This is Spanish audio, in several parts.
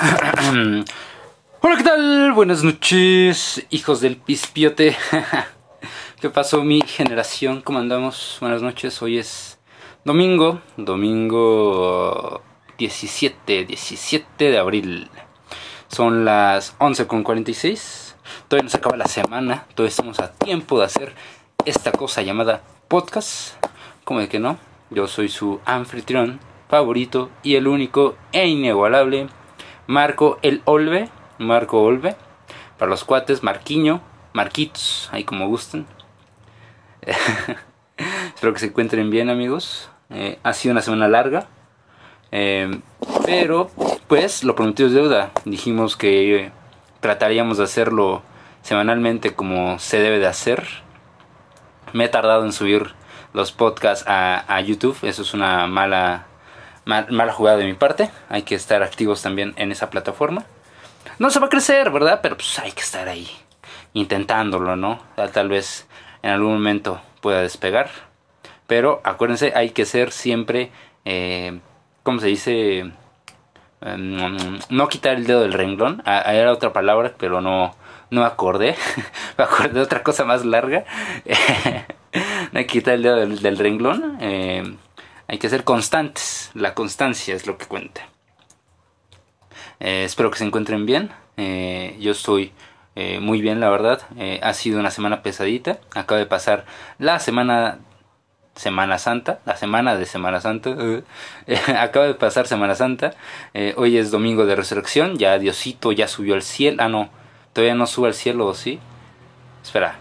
Hola, ¿qué tal? Buenas noches, hijos del pispiote. ¿Qué pasó mi generación? ¿Cómo andamos? Buenas noches, hoy es domingo, domingo 17, 17 de abril. Son las 11.46. Todavía no se acaba la semana, todavía estamos a tiempo de hacer esta cosa llamada podcast. ¿Cómo de que no? Yo soy su anfitrión favorito y el único e inigualable Marco el Olve, Marco Olve, para los cuates, Marquiño, Marquitos, ahí como gusten. Espero que se encuentren bien amigos. Eh, ha sido una semana larga. Eh, pero, pues, lo prometido es deuda. Dijimos que trataríamos de hacerlo semanalmente como se debe de hacer. Me he tardado en subir los podcasts a, a YouTube. Eso es una mala mala jugada de mi parte. Hay que estar activos también en esa plataforma. No se va a crecer, ¿verdad? Pero pues hay que estar ahí intentándolo, ¿no? Tal, vez en algún momento pueda despegar. Pero acuérdense, hay que ser siempre, eh, ¿cómo se dice? Em, no quitar el dedo del renglón. Ah, era otra palabra, pero no, no acordé. me acordé de otra cosa más larga. no quitar el dedo del, del renglón. Eh, hay que ser constantes. La constancia es lo que cuenta. Eh, espero que se encuentren bien. Eh, yo estoy eh, muy bien, la verdad. ha sido una semana pesadita. Acaba de pasar la semana Semana Santa, la semana de Semana Santa. acaba de pasar Semana Santa. hoy es domingo de resurrección. Ya Diosito ya subió al cielo. Ah, no. Todavía no sube al cielo, ¿sí? Espera.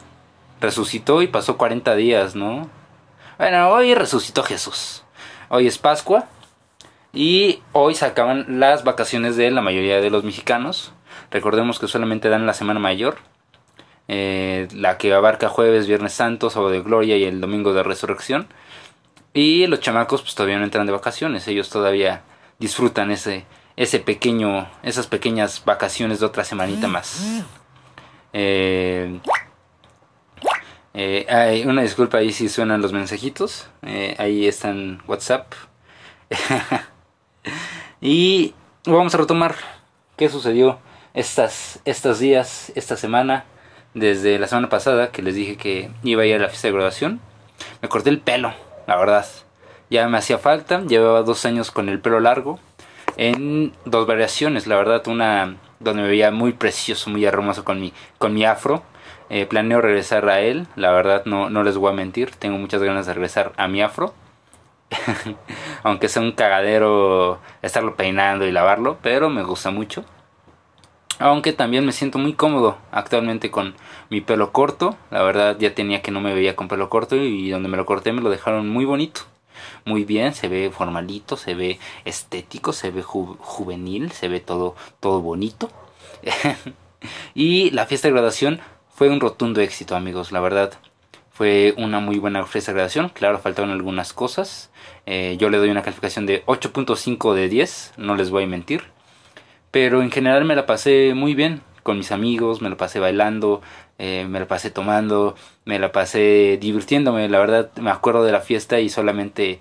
Resucitó y pasó 40 días, ¿no? Bueno, hoy resucitó Jesús. Hoy es Pascua y hoy se acaban las vacaciones de la mayoría de los mexicanos. Recordemos que solamente dan la Semana Mayor, eh, la que abarca jueves, viernes santo, sábado de gloria y el domingo de resurrección. Y los chamacos pues todavía no entran de vacaciones, ellos todavía disfrutan ese, ese pequeño, esas pequeñas vacaciones de otra semanita más. Eh, eh, una disculpa ahí si suenan los mensajitos. Eh, ahí están WhatsApp. y vamos a retomar qué sucedió estas, estos días, esta semana, desde la semana pasada que les dije que iba a ir a la fiesta de graduación. Me corté el pelo, la verdad. Ya me hacía falta, llevaba dos años con el pelo largo. En dos variaciones, la verdad, una donde me veía muy precioso, muy hermoso con mi, con mi afro eh, planeo regresar a él, la verdad no, no les voy a mentir, tengo muchas ganas de regresar a mi afro. Aunque sea un cagadero estarlo peinando y lavarlo, pero me gusta mucho. Aunque también me siento muy cómodo actualmente con mi pelo corto. La verdad ya tenía que no me veía con pelo corto y donde me lo corté me lo dejaron muy bonito. Muy bien, se ve formalito, se ve estético, se ve juvenil, se ve todo, todo bonito. y la fiesta de graduación fue un rotundo éxito, amigos, la verdad. Fue una muy buena fiesta de graduación. Claro, faltaron algunas cosas. Eh, yo le doy una calificación de 8.5 de 10, no les voy a mentir. Pero en general me la pasé muy bien con mis amigos, me la pasé bailando, eh, me la pasé tomando, me la pasé divirtiéndome. La verdad, me acuerdo de la fiesta y solamente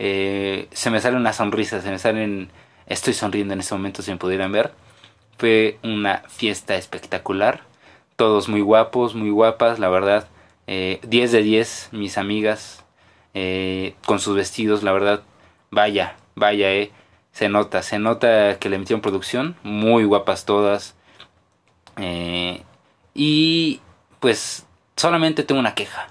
eh, se me sale una sonrisa, se me salen... Estoy sonriendo en este momento, si me pudieran ver. Fue una fiesta espectacular todos muy guapos, muy guapas, la verdad. Eh, 10 de 10, mis amigas, eh, con sus vestidos, la verdad. Vaya, vaya, eh. Se nota, se nota que le metieron producción. Muy guapas todas. Eh, y pues solamente tengo una queja.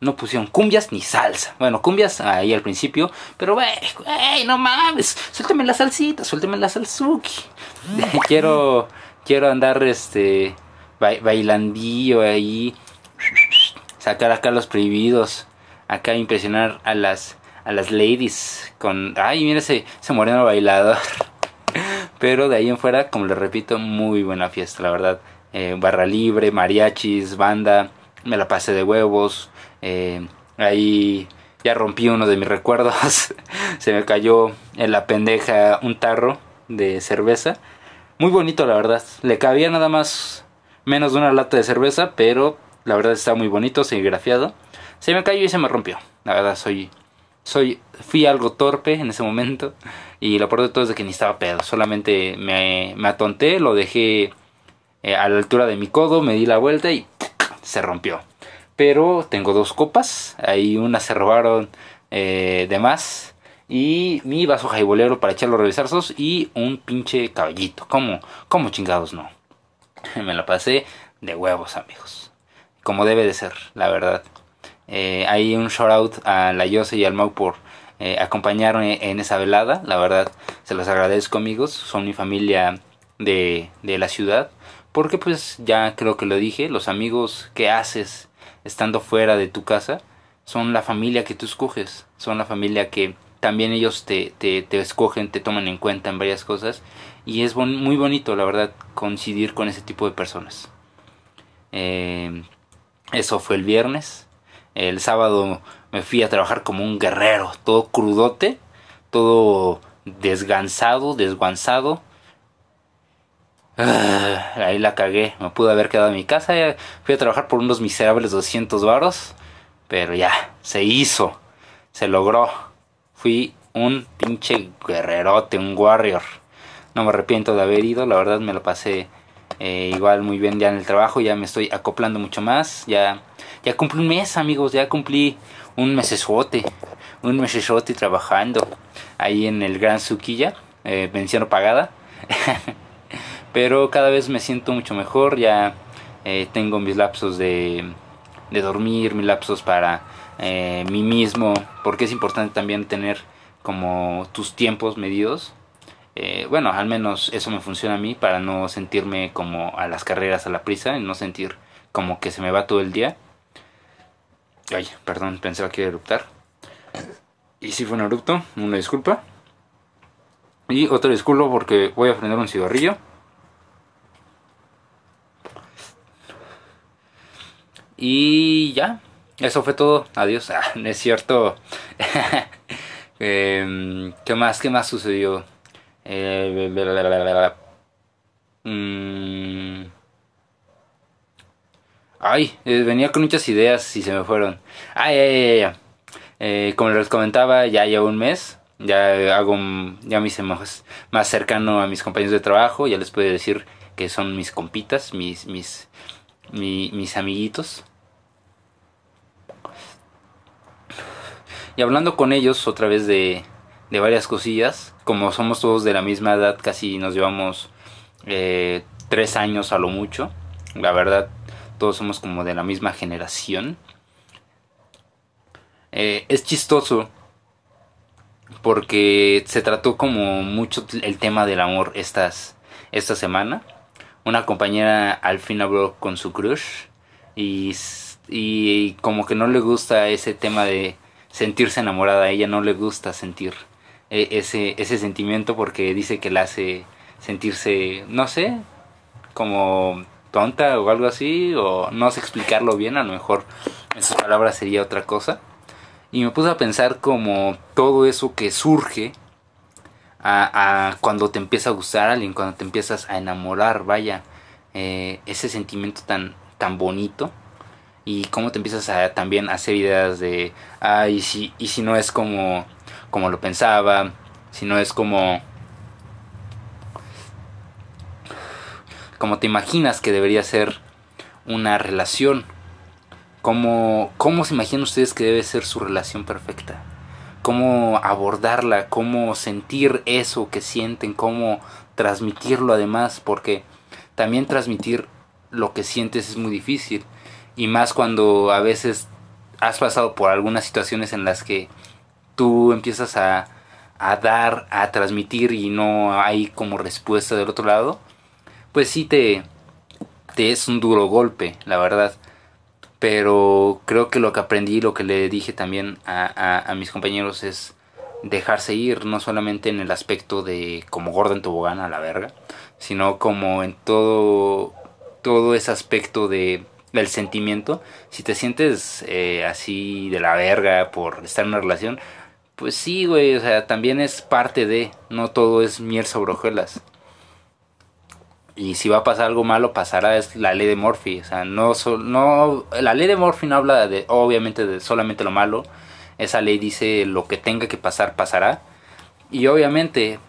No pusieron cumbias ni salsa. Bueno, cumbias ahí al principio. Pero, wey, no mames. Suélteme la salsita, suélteme la salsuki. quiero, quiero andar, este, bailandillo ahí, sacar acá los prohibidos, acá impresionar a las a las ladies con ay mira ese, ese moreno bailador. Pero de ahí en fuera como les repito muy buena fiesta la verdad. Eh, barra libre mariachis banda me la pasé de huevos eh, ahí ya rompí uno de mis recuerdos. Se me cayó en la pendeja un tarro de cerveza. Muy bonito la verdad. Le cabía nada más menos de una lata de cerveza, pero la verdad está muy bonito, serigrafiado. Se me cayó y se me rompió. La verdad soy soy, fui algo torpe en ese momento y lo peor de todo es de que ni estaba pedo, solamente me, me atonté, lo dejé eh, a la altura de mi codo, me di la vuelta y se rompió. Pero tengo dos copas, ahí una se robaron eh, de más y mi vaso jaibolero para echar los revesarzos y un pinche caballito. ¿Cómo? ¿Cómo chingados no? me la pasé de huevos amigos. Como debe de ser, la verdad. Eh, hay un shout out a la Yose y al Mau por eh, acompañarme en esa velada. La verdad, se los agradezco amigos. Son mi familia de, de la ciudad. Porque pues ya creo que lo dije, los amigos que haces estando fuera de tu casa son la familia que tú escoges. Son la familia que también ellos te, te, te escogen, te toman en cuenta en varias cosas. Y es muy bonito, la verdad, coincidir con ese tipo de personas. Eh, eso fue el viernes. El sábado me fui a trabajar como un guerrero, todo crudote, todo desgansado, desguanzado. Ah, ahí la cagué, me pude haber quedado en mi casa. Fui a trabajar por unos miserables 200 varos, pero ya, se hizo, se logró. Fui un pinche guerrerote, un warrior. No me arrepiento de haber ido, la verdad me lo pasé eh, igual muy bien ya en el trabajo, ya me estoy acoplando mucho más, ya, ya cumplí un mes amigos, ya cumplí un mesesote, un mesesote trabajando ahí en el Gran Suquilla, eh, pensión pagada, pero cada vez me siento mucho mejor, ya eh, tengo mis lapsos de, de dormir, mis lapsos para eh, mismo, porque es importante también tener como tus tiempos medidos eh, bueno, al menos eso me funciona a mí para no sentirme como a las carreras a la prisa y no sentir como que se me va todo el día. Ay, perdón, pensaba que iba a eruptar. Y si fue un erupto, una disculpa. Y otro disculpo porque voy a prender un cigarrillo. Y ya, eso fue todo. Adiós. Ah, no es cierto. Em, ¿Qué más? ¿Qué más sucedió? Eh, mm. Ay, eh, venía con muchas ideas y se me fueron. Ay, ay, ay, eh, como les comentaba, ya llevo un mes. Ya hago, ya me hice más, más cercano a mis compañeros de trabajo. Ya les puedo decir que son mis compitas, mis, mis, mis amiguitos. Y hablando con ellos otra vez de, de varias cosillas. Como somos todos de la misma edad, casi nos llevamos eh, tres años a lo mucho. La verdad, todos somos como de la misma generación. Eh, es chistoso porque se trató como mucho el tema del amor estas, esta semana. Una compañera al fin habló con su crush y, y como que no le gusta ese tema de sentirse enamorada. A ella no le gusta sentir e, ese, ese sentimiento porque dice que la hace sentirse, no sé, como tonta o algo así, o no sé explicarlo bien, a lo mejor en sus palabras sería otra cosa. Y me puse a pensar como todo eso que surge a, cuando te empieza a gustar alguien, cuando te empiezas a enamorar, vaya, eh, ese sentimiento tan, tan bonito. Y cómo te empiezas a también hacer ideas de, ah, y si, y si no es como como lo pensaba, si no es como como te imaginas que debería ser una relación. ¿Cómo, ¿Cómo se imaginan ustedes que debe ser su relación perfecta? ¿Cómo abordarla? ¿Cómo sentir eso que sienten? ¿Cómo transmitirlo además? Porque también transmitir lo que sientes es muy difícil. Y más cuando a veces has pasado por algunas situaciones en las que tú empiezas a, a dar, a transmitir y no hay como respuesta del otro lado, pues sí te, te es un duro golpe, la verdad. Pero creo que lo que aprendí, lo que le dije también a, a, a mis compañeros es dejarse ir, no solamente en el aspecto de como gordo en tobogán a la verga, sino como en todo, todo ese aspecto de del sentimiento. Si te sientes eh, así de la verga por estar en una relación, pues sí, güey, o sea, también es parte de, no todo es miel sobre hojuelas. Y si va a pasar algo malo, pasará es la ley de Murphy, o sea, no, no la ley de Murphy no habla de, obviamente, de solamente lo malo, esa ley dice lo que tenga que pasar pasará y obviamente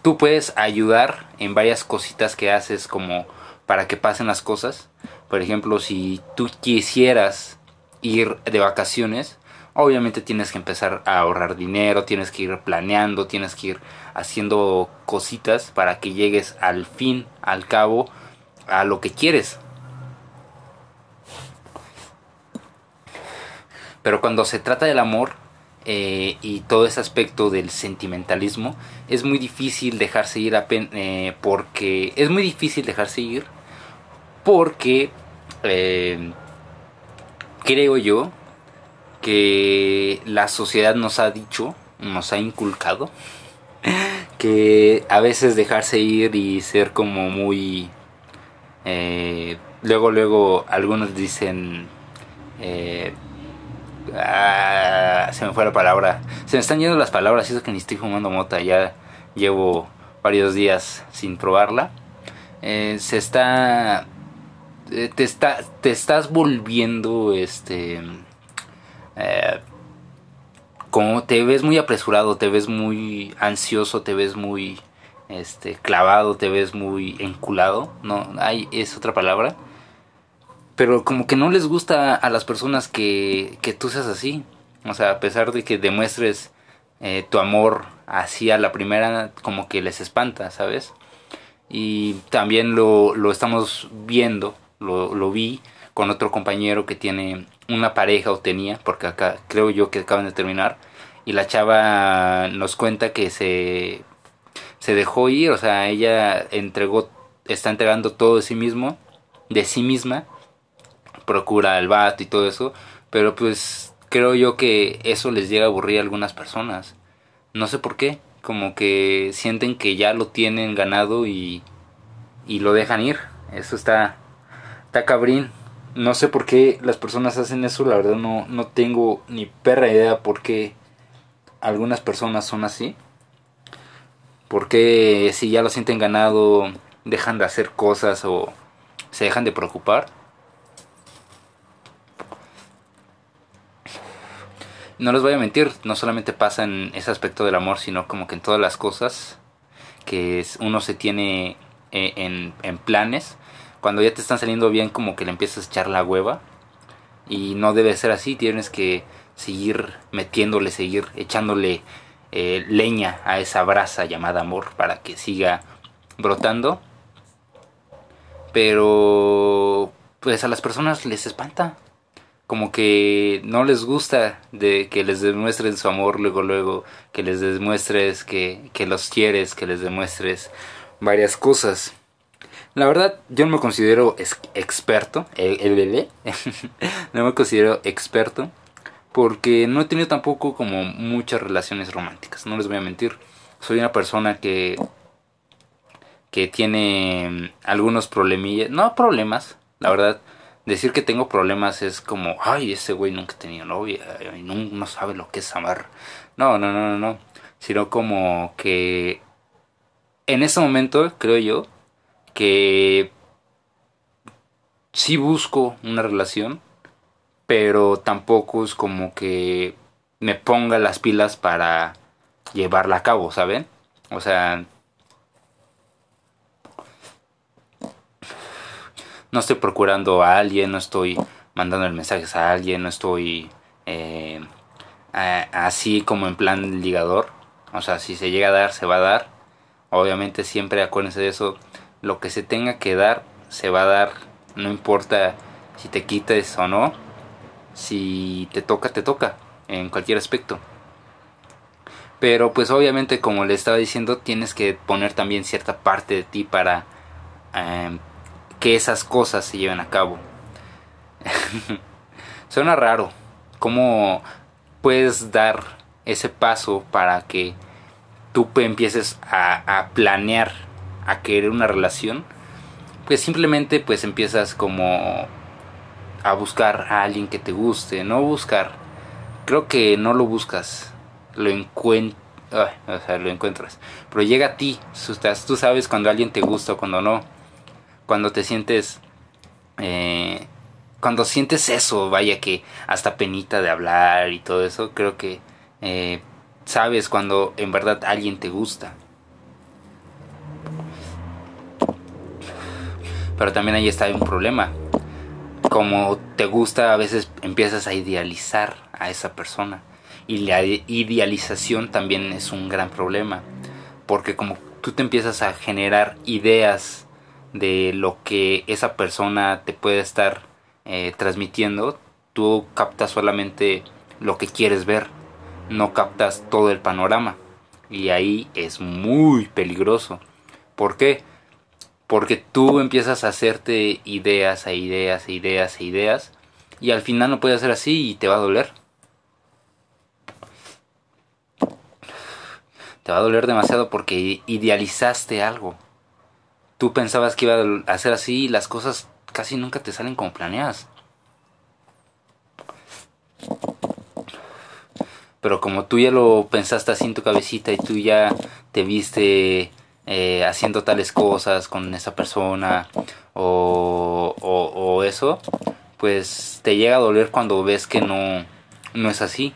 tú puedes ayudar en varias cositas que haces como para que pasen las cosas por ejemplo si tú quisieras ir de vacaciones obviamente tienes que empezar a ahorrar dinero, tienes que ir planeando, tienes que ir haciendo cositas para que llegues al fin, al cabo, a lo que quieres. Pero cuando se trata del amor eh, y todo ese aspecto del sentimentalismo, es muy difícil dejarse ir eh, porque es muy difícil dejarse ir porque eh, creo yo que la sociedad nos ha dicho, nos ha inculcado, que a veces dejarse ir y ser como muy... Eh, luego, luego algunos dicen... Eh, ah, se me fue la palabra. Se me están yendo las palabras, eso que ni estoy fumando mota, ya llevo varios días sin probarla. Se está te está te estás volviendo este eh, como te ves muy apresurado, te ves muy ansioso, te ves muy este clavado, te ves muy enculado, no hay es otra palabra. Pero como que no les gusta a las personas que, que tú seas así. O sea, a pesar de que demuestres eh, tu amor así a la primera, como que les espanta, ¿sabes? Y también lo, lo estamos viendo, lo, lo vi con otro compañero que tiene una pareja o tenía, porque acá creo yo que acaban de terminar, y la chava nos cuenta que se, se dejó ir, o sea, ella entregó, está entregando todo de sí mismo, de sí misma, procura el vato y todo eso, pero pues creo yo que eso les llega a aburrir a algunas personas. No sé por qué, como que sienten que ya lo tienen ganado y, y lo dejan ir. Eso está, está cabrín no sé por qué las personas hacen eso, la verdad no, no tengo ni perra idea por qué algunas personas son así. Porque si ya lo sienten ganado, dejan de hacer cosas o se dejan de preocupar. No les voy a mentir, no solamente pasa en ese aspecto del amor, sino como que en todas las cosas que uno se tiene eh, en, en planes cuando ya te están saliendo bien como que le empiezas a echar la hueva y no debe ser así, tienes que seguir metiéndole, seguir echándole eh, leña a esa brasa llamada amor para que siga brotando. Pero pues a las personas les espanta. Como que no les gusta de que les demuestres su amor luego luego, que les demuestres que, que los quieres, que les demuestres varias cosas. La verdad, yo no me considero experto, el, bebé, no me considero experto, porque no he tenido tampoco como muchas relaciones románticas, no les voy a mentir. Soy una persona que, que tiene algunos problemillas, no problemas, la verdad, decir que tengo problemas es como, ay, ese güey nunca ha tenido novia, y no, no sabe lo que es amar. No, no, no, no, no, sino como que en ese momento, creo yo, que sí busco una relación, pero tampoco es como que me ponga las pilas para llevarla a cabo, ¿saben? O sea, no estoy procurando a alguien, no estoy mandando mensajes a alguien, no estoy eh, así como en plan ligador. O sea, si se llega a dar, se va a dar. Obviamente siempre acuérdense de eso lo que se tenga que dar, se va a dar, no importa si te quites o no, si te toca, te toca, en cualquier aspecto. Pero pues obviamente como le estaba diciendo, tienes que poner también cierta parte de ti para em, que esas cosas se lleven a cabo. Suena raro, ¿cómo puedes dar ese paso para que tú empieces a, a planear a querer una relación, pues simplemente pues empiezas como a buscar a alguien que te guste, no buscar, creo que no lo buscas, lo encuentras, o sea, lo encuentras, pero llega a ti, tú sabes cuando alguien te gusta o cuando no, cuando te sientes eh, cuando sientes eso, vaya que hasta penita de hablar y todo eso, creo que eh, sabes cuando en verdad alguien te gusta. Pero también ahí está un problema. Como te gusta, a veces empiezas a idealizar a esa persona. Y la idealización también es un gran problema. Porque como tú te empiezas a generar ideas de lo que esa persona te puede estar eh, transmitiendo, tú captas solamente lo que quieres ver, no captas todo el panorama. Y ahí es muy peligroso. ¿Por qué? Porque tú empiezas a hacerte ideas e ideas e ideas e ideas y al final no puede ser así y te va a doler. Te va a doler demasiado porque idealizaste algo. Tú pensabas que iba a ser así y las cosas casi nunca te salen como planeas. Pero como tú ya lo pensaste así en tu cabecita y tú ya te viste eh, haciendo tales cosas con esa persona o, o, eso, pues te llega a doler cuando ves que no, no es así.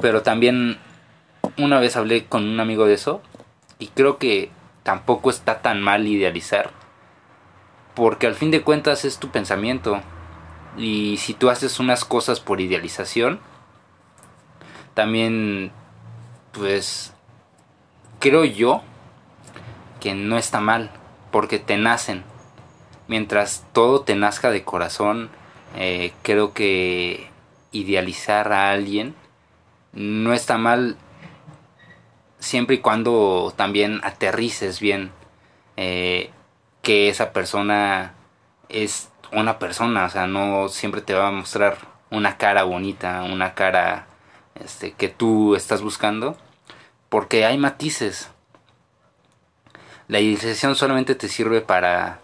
Pero también una vez hablé con un amigo de eso y creo que tampoco está tan mal idealizar porque al fin de cuentas es tu pensamiento. Y si tú haces unas cosas por idealización, también, pues, creo yo que no está mal, porque te nacen. Mientras todo te nazca de corazón, eh, creo que idealizar a alguien no está mal siempre y cuando también aterrices bien eh, que esa persona es una persona, o sea, no siempre te va a mostrar una cara bonita, una cara este, que tú estás buscando, porque hay matices. La idealización solamente te sirve para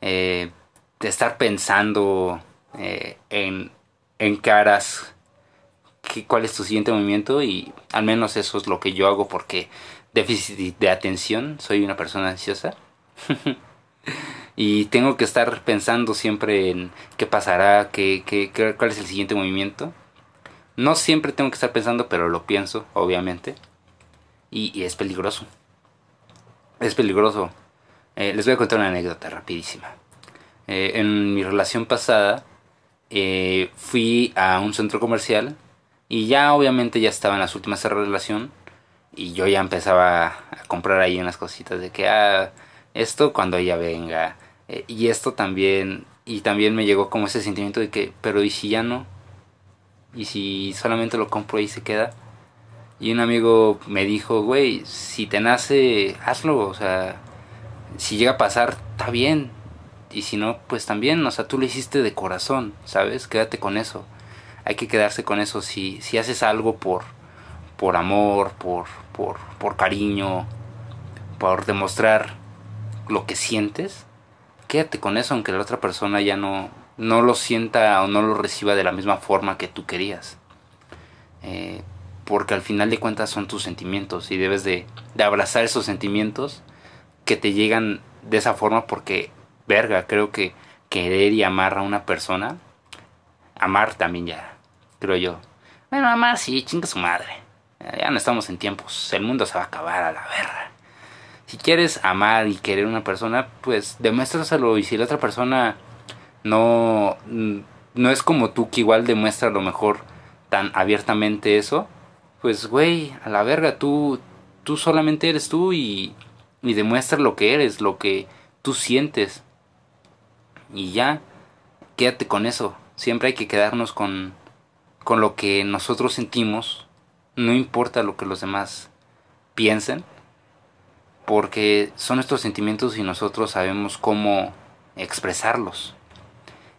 eh, estar pensando eh, en, en caras, cuál es tu siguiente movimiento y al menos eso es lo que yo hago porque déficit de atención, soy una persona ansiosa. y tengo que estar pensando siempre en qué pasará, qué, qué, cuál es el siguiente movimiento. No siempre tengo que estar pensando, pero lo pienso, obviamente. Y, es peligroso. Es peligroso. Eh, les voy a contar una anécdota rapidísima. Eh, en mi relación pasada eh, fui a un centro comercial y ya obviamente ya estaba en las últimas de relación y yo ya empezaba a comprar ahí unas cositas de que ah, esto cuando ella venga. Eh, y esto también, y también me llegó como ese sentimiento de que, pero ¿y si ya no? ¿Y si solamente lo compro y se queda? Y un amigo me dijo, güey, si te nace, hazlo, o sea, si llega a pasar, está bien. Y si no, pues también, o sea, tú lo hiciste de corazón, ¿sabes? Quédate con eso. Hay que quedarse con eso. Si, si haces algo por, por amor, por, por, por cariño, por demostrar lo que sientes, quédate con eso aunque la otra persona ya no, no lo sienta o no lo reciba de la misma forma que tú querías. Eh, porque al final de cuentas son tus sentimientos y debes de, abrazar esos sentimientos que te llegan de esa forma porque, verga, creo que querer y amar a una persona, amar también ya, creo yo. Bueno, amar sí, chinga su madre. Ya no estamos en tiempos, el mundo se va a acabar a la verga si quieres amar y querer a una persona, pues demuéstraselo y si la otra persona no no es como tú que igual demuestra lo mejor tan abiertamente eso, pues güey, a la verga, tú tú solamente eres tú y y demuestra lo que eres, lo que tú sientes. Y ya, quédate con eso. Siempre hay que quedarnos con con lo que nosotros sentimos, no importa lo que los demás piensen porque son nuestros sentimientos y nosotros sabemos cómo expresarlos.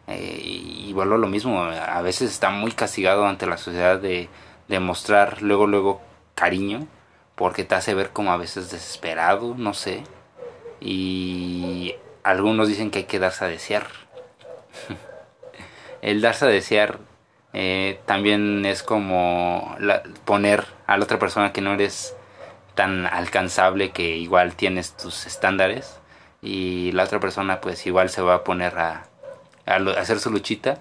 Eh, y vuelvo lo mismo, a veces está muy castigado ante la sociedad de, de mostrar luego, luego cariño, porque te hace ver como a veces desesperado, no sé. Y algunos dicen que hay que darse a desear. El darse a desear eh, también es como poner a la otra persona que no eres tan alcanzable que igual tienes tus estándares y la otra persona pues igual se va a poner a, al hacer su luchita.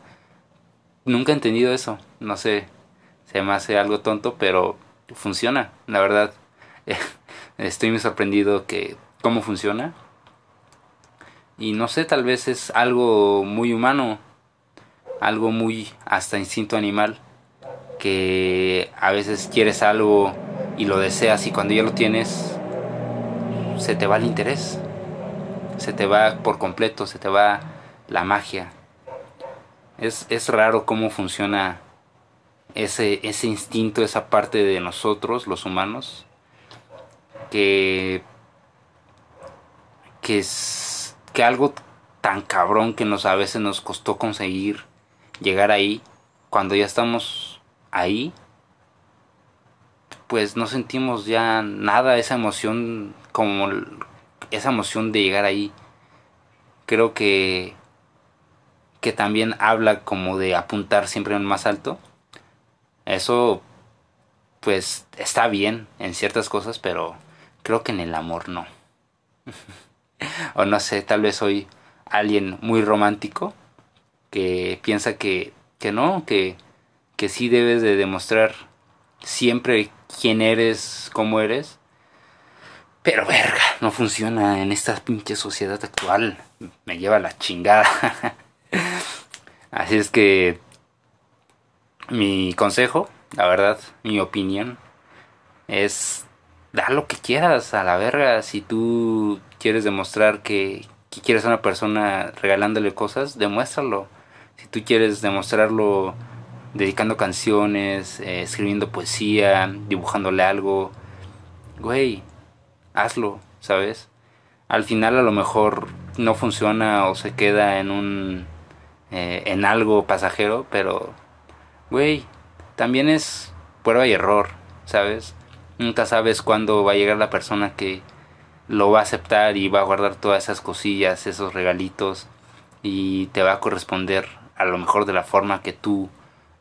Nunca he entendido eso. No sé, se me hace algo tonto, pero funciona, la verdad. Estoy muy sorprendido que cómo funciona. Y no sé, tal vez es algo muy humano, algo muy hasta instinto animal, que a veces quieres algo y lo deseas y cuando ya lo tienes, se te va el interés, se te va por completo, se te va la magia. Es, es raro cómo funciona ese, ese instinto, esa parte de nosotros, los humanos, que, que es que algo tan cabrón que nos a veces nos costó conseguir llegar ahí, cuando ya estamos ahí, pues no sentimos ya nada, esa emoción como esa emoción de llegar ahí. Creo que que también habla como de apuntar siempre en más alto. Eso pues está bien en ciertas cosas, pero creo que en el amor no. o no sé, tal vez soy alguien muy romántico que piensa que, que no, que, que sí debes de demostrar siempre quién eres, cómo eres. Pero verga, no funciona en esta pinche sociedad actual. Me lleva la chingada. Así es que mi consejo, la verdad, mi opinión, es dar lo que quieras a la verga. Si tú quieres demostrar que, que quieres a una persona regalándole cosas, demuéstralo. Si tú quieres demostrarlo dedicando canciones, eh, escribiendo poesía, dibujándole algo, güey, hazlo, ¿sabes? Al final a lo mejor no funciona o se queda en un eh, en algo pasajero, pero güey, también es prueba y error, ¿sabes? Nunca sabes cuándo va a llegar la persona que lo va a aceptar y va a guardar todas esas cosillas, esos regalitos y te va a corresponder a lo mejor de la forma que tú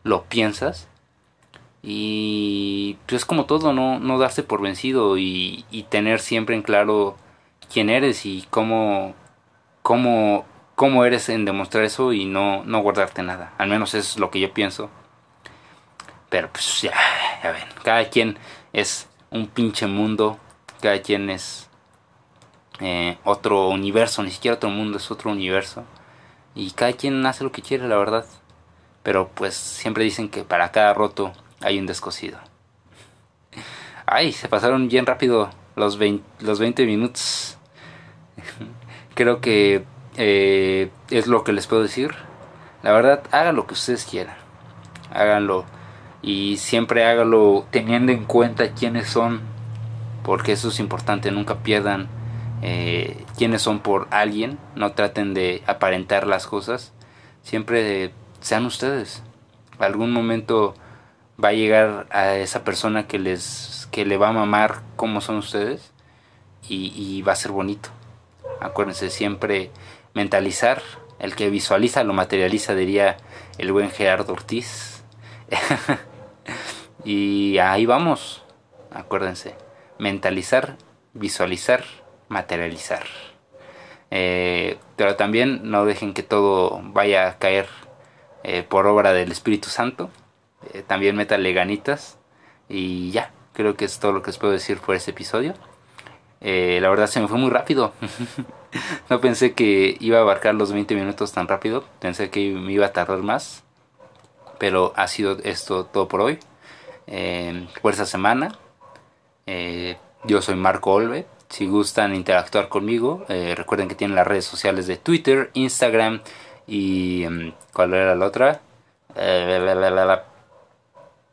lo piensas. Y pues es como todo, no, no darse por vencido y, y tener siempre en claro quién eres y cómo, cómo, cómo eres en demostrar eso y no, no guardarte nada. Al menos es lo que yo pienso. Pero pues ya, ya ven, cada quien es un pinche mundo, cada quien es eh, otro universo, ni siquiera otro mundo, es otro universo. Y cada quien hace lo que quiere, la verdad. Pero pues siempre dicen que para cada roto hay un descosido. Ay, se pasaron bien rápido los 20, los 20 minutos. Creo que eh, es lo que les puedo decir. La verdad, hagan lo que ustedes quieran. Háganlo. Y siempre háganlo teniendo en cuenta quiénes son. Porque eso es importante. Nunca pierdan eh, quiénes son por alguien. No traten de aparentar las cosas. Siempre sean ustedes. Algún momento va a llegar a esa persona que les que le va a mamar cómo son ustedes y, va a ser bonito. Acuérdense siempre mentalizar. El que visualiza lo materializa, diría el buen Gerardo Ortiz. y ahí vamos. Acuérdense. Mentalizar, visualizar, materializar. Eh, pero también no dejen que todo vaya a caer eh, por obra del Espíritu Santo. Eh, también métale ganitas. Y ya, creo que es todo lo que os puedo decir por este episodio. la verdad se me fue muy rápido. no pensé que iba a abarcar los 20 minutos tan rápido. Pensé que me iba a tardar más. Pero ha sido esto todo por hoy. Por esta semana. yo soy Marco Olve si gustan interactuar conmigo, eh, recuerden que tienen las redes sociales de Twitter, Instagram y... Em, ¿Cuál era la otra? Eh,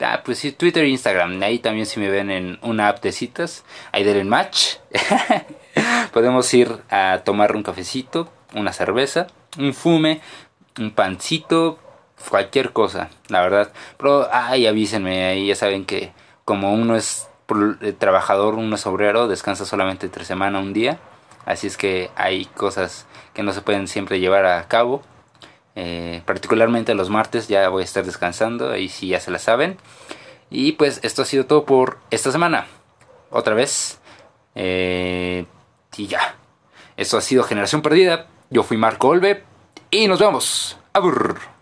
ah, pues sí, Twitter e Instagram. Ahí también si me ven en una app de citas, ahí den match. Podemos ir a tomar un cafecito, una cerveza, un fume, un pancito, cualquier cosa, la verdad. Pero, ay, avísenme, ahí ya saben que como uno es el trabajador, uno es obrero, descansa solamente entre semana un día. Así es que hay cosas que no se pueden siempre llevar a cabo. Eh, particularmente los martes ya voy a estar descansando, ahí sí ya se la saben. Y pues esto ha sido todo por esta semana. Otra vez. Eh, y ya. Esto ha sido Generación Perdida. Yo fui Marco Olve. Y nos vemos. Abur.